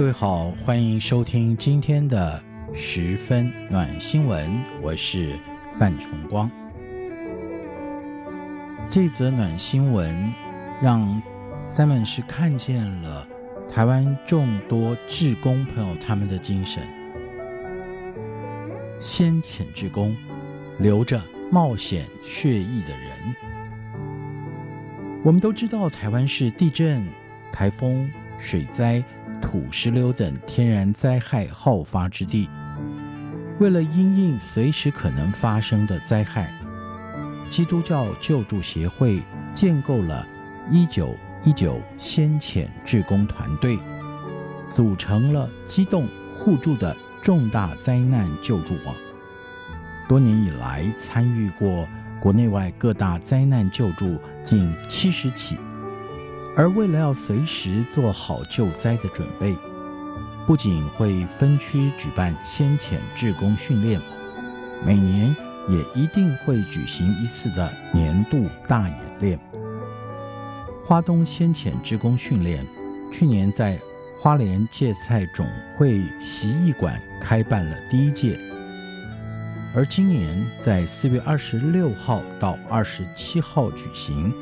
各位好，欢迎收听今天的十分暖新闻，我是范崇光。这则暖新闻让 Simon 是看见了台湾众多志工朋友他们的精神，先遣志工，留着冒险血液的人。我们都知道，台湾是地震、台风、水灾。土石流等天然灾害好发之地，为了因应随时可能发生的灾害，基督教救助协会建构了一九一九先遣志工团队，组成了机动互助的重大灾难救助网。多年以来，参与过国内外各大灾难救助近七十起。而为了要随时做好救灾的准备，不仅会分区举办先遣志工训练，每年也一定会举行一次的年度大演练。花东先遣志工训练去年在花莲芥菜种会习艺馆开办了第一届，而今年在四月二十六号到二十七号举行。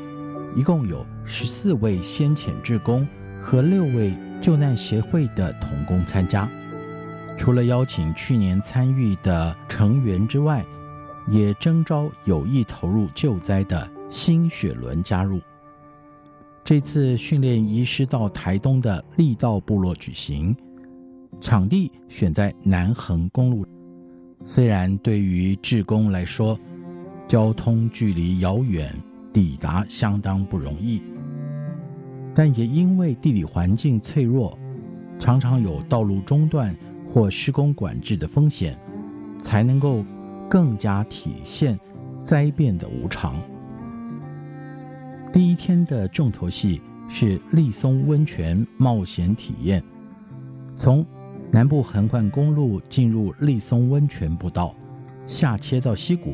一共有十四位先遣志工和六位救难协会的同工参加。除了邀请去年参与的成员之外，也征召有意投入救灾的新血轮加入。这次训练移师到台东的力道部落举行，场地选在南横公路。虽然对于志工来说，交通距离遥远。抵达相当不容易，但也因为地理环境脆弱，常常有道路中断或施工管制的风险，才能够更加体现灾变的无常。第一天的重头戏是立松温泉冒险体验，从南部横贯公路进入立松温泉步道，下切到溪谷，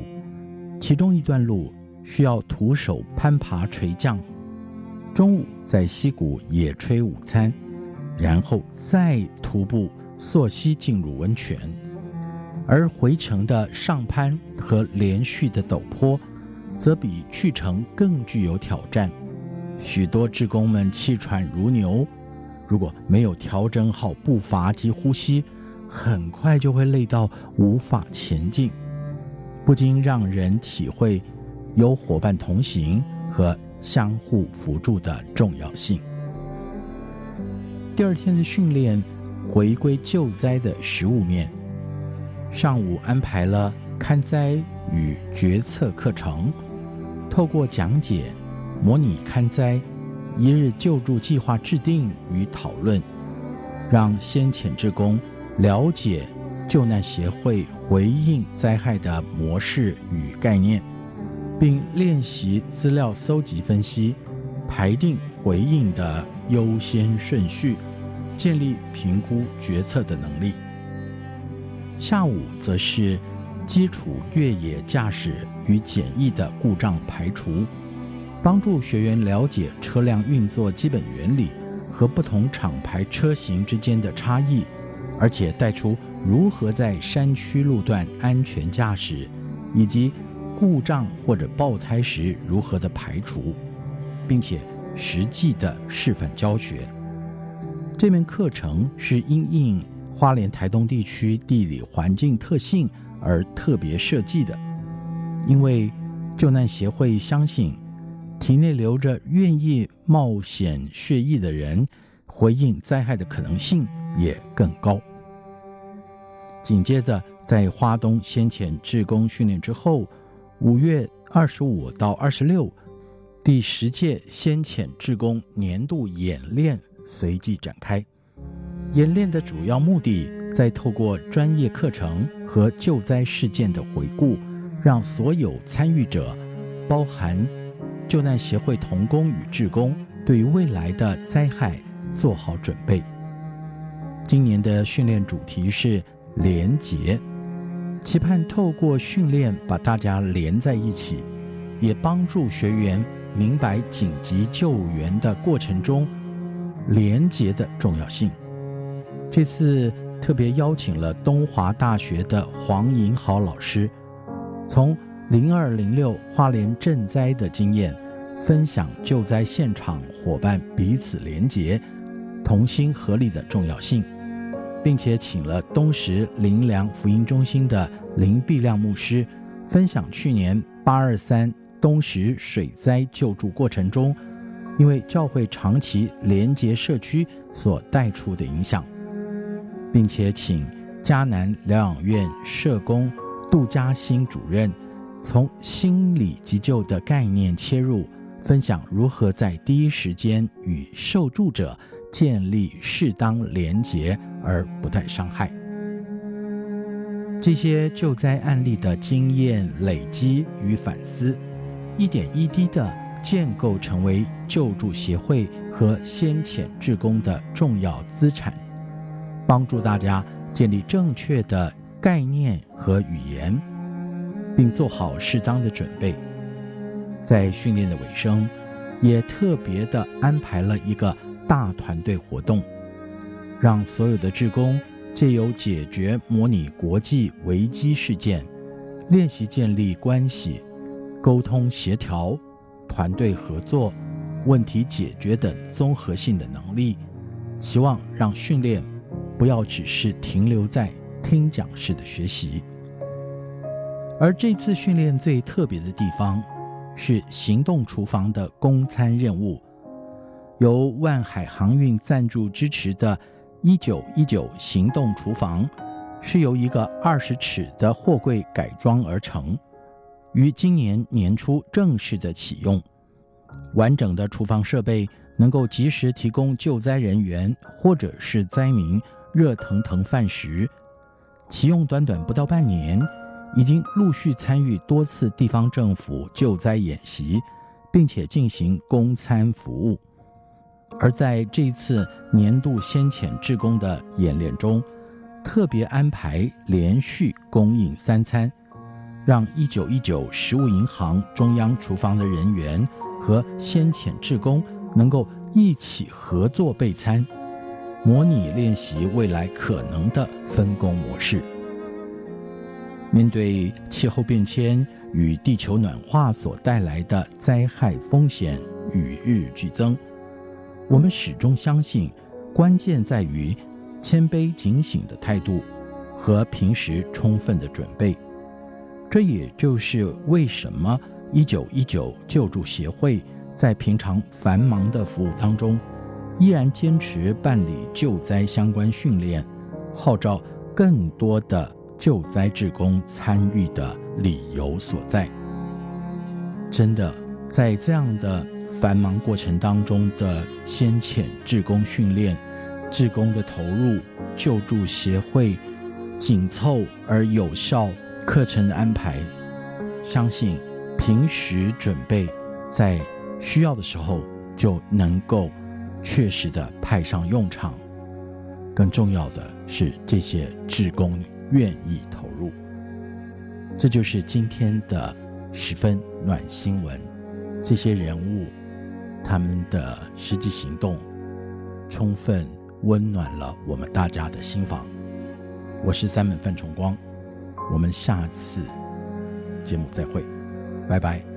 其中一段路。需要徒手攀爬垂降，中午在溪谷野炊午餐，然后再徒步溯溪进入温泉，而回程的上攀和连续的陡坡，则比去程更具有挑战。许多志工们气喘如牛，如果没有调整好步伐及呼吸，很快就会累到无法前进，不禁让人体会。有伙伴同行和相互扶助的重要性。第二天的训练回归救灾的实务面，上午安排了勘灾与决策课程，透过讲解、模拟勘灾、一日救助计划制定与讨论，让先遣志工了解救难协会回应灾害的模式与概念。并练习资料搜集、分析、排定回应的优先顺序，建立评估决策的能力。下午则是基础越野驾驶与简易的故障排除，帮助学员了解车辆运作基本原理和不同厂牌车型之间的差异，而且带出如何在山区路段安全驾驶，以及。故障或者爆胎时如何的排除，并且实际的示范教学。这门课程是因应花莲台东地区地理环境特性而特别设计的，因为救难协会相信，体内流着愿意冒险血液的人，回应灾害的可能性也更高。紧接着在花东先遣志工训练之后，五月二十五到二十六，第十届先遣志工年度演练随即展开。演练的主要目的，在透过专业课程和救灾事件的回顾，让所有参与者，包含救难协会同工与志工，对未来的灾害做好准备。今年的训练主题是连结。期盼透过训练把大家连在一起，也帮助学员明白紧急救援的过程中连结的重要性。这次特别邀请了东华大学的黄银豪老师，从零二零六花莲赈灾的经验，分享救灾现场伙伴彼此连结、同心合力的重要性。并且请了东石林良福音中心的林碧亮牧师，分享去年八二三东石水灾救助过程中，因为教会长期连结社区所带出的影响，并且请嘉南疗养院社工杜嘉欣主任，从心理急救的概念切入，分享如何在第一时间与受助者。建立适当连结而不带伤害。这些救灾案例的经验累积与反思，一点一滴的建构成为救助协会和先遣志工的重要资产，帮助大家建立正确的概念和语言，并做好适当的准备。在训练的尾声，也特别的安排了一个。大团队活动，让所有的志工借由解决模拟国际危机事件、练习建立关系、沟通协调、团队合作、问题解决等综合性的能力，期望让训练不要只是停留在听讲式的学习。而这次训练最特别的地方，是行动厨房的供餐任务。由万海航运赞助支持的“一九一九行动厨房”，是由一个二十尺的货柜改装而成，于今年年初正式的启用。完整的厨房设备能够及时提供救灾人员或者是灾民热腾腾饭食。启用短短不到半年，已经陆续参与多次地方政府救灾演习，并且进行供餐服务。而在这一次年度先遣志工的演练中，特别安排连续供应三餐，让一九一九食物银行中央厨房的人员和先遣志工能够一起合作备餐，模拟练习未来可能的分工模式。面对气候变迁与地球暖化所带来的灾害风险与日俱增。我们始终相信，关键在于谦卑警醒的态度和平时充分的准备。这也就是为什么一九一九救助协会在平常繁忙的服务当中，依然坚持办理救灾相关训练，号召更多的救灾志工参与的理由所在。真的，在这样的。繁忙过程当中的先遣志工训练、志工的投入、救助协会紧凑而有效课程的安排，相信平时准备，在需要的时候就能够确实的派上用场。更重要的是，这些志工愿意投入。这就是今天的十分暖新闻。这些人物，他们的实际行动，充分温暖了我们大家的心房。我是三门范崇光，我们下次节目再会，拜拜。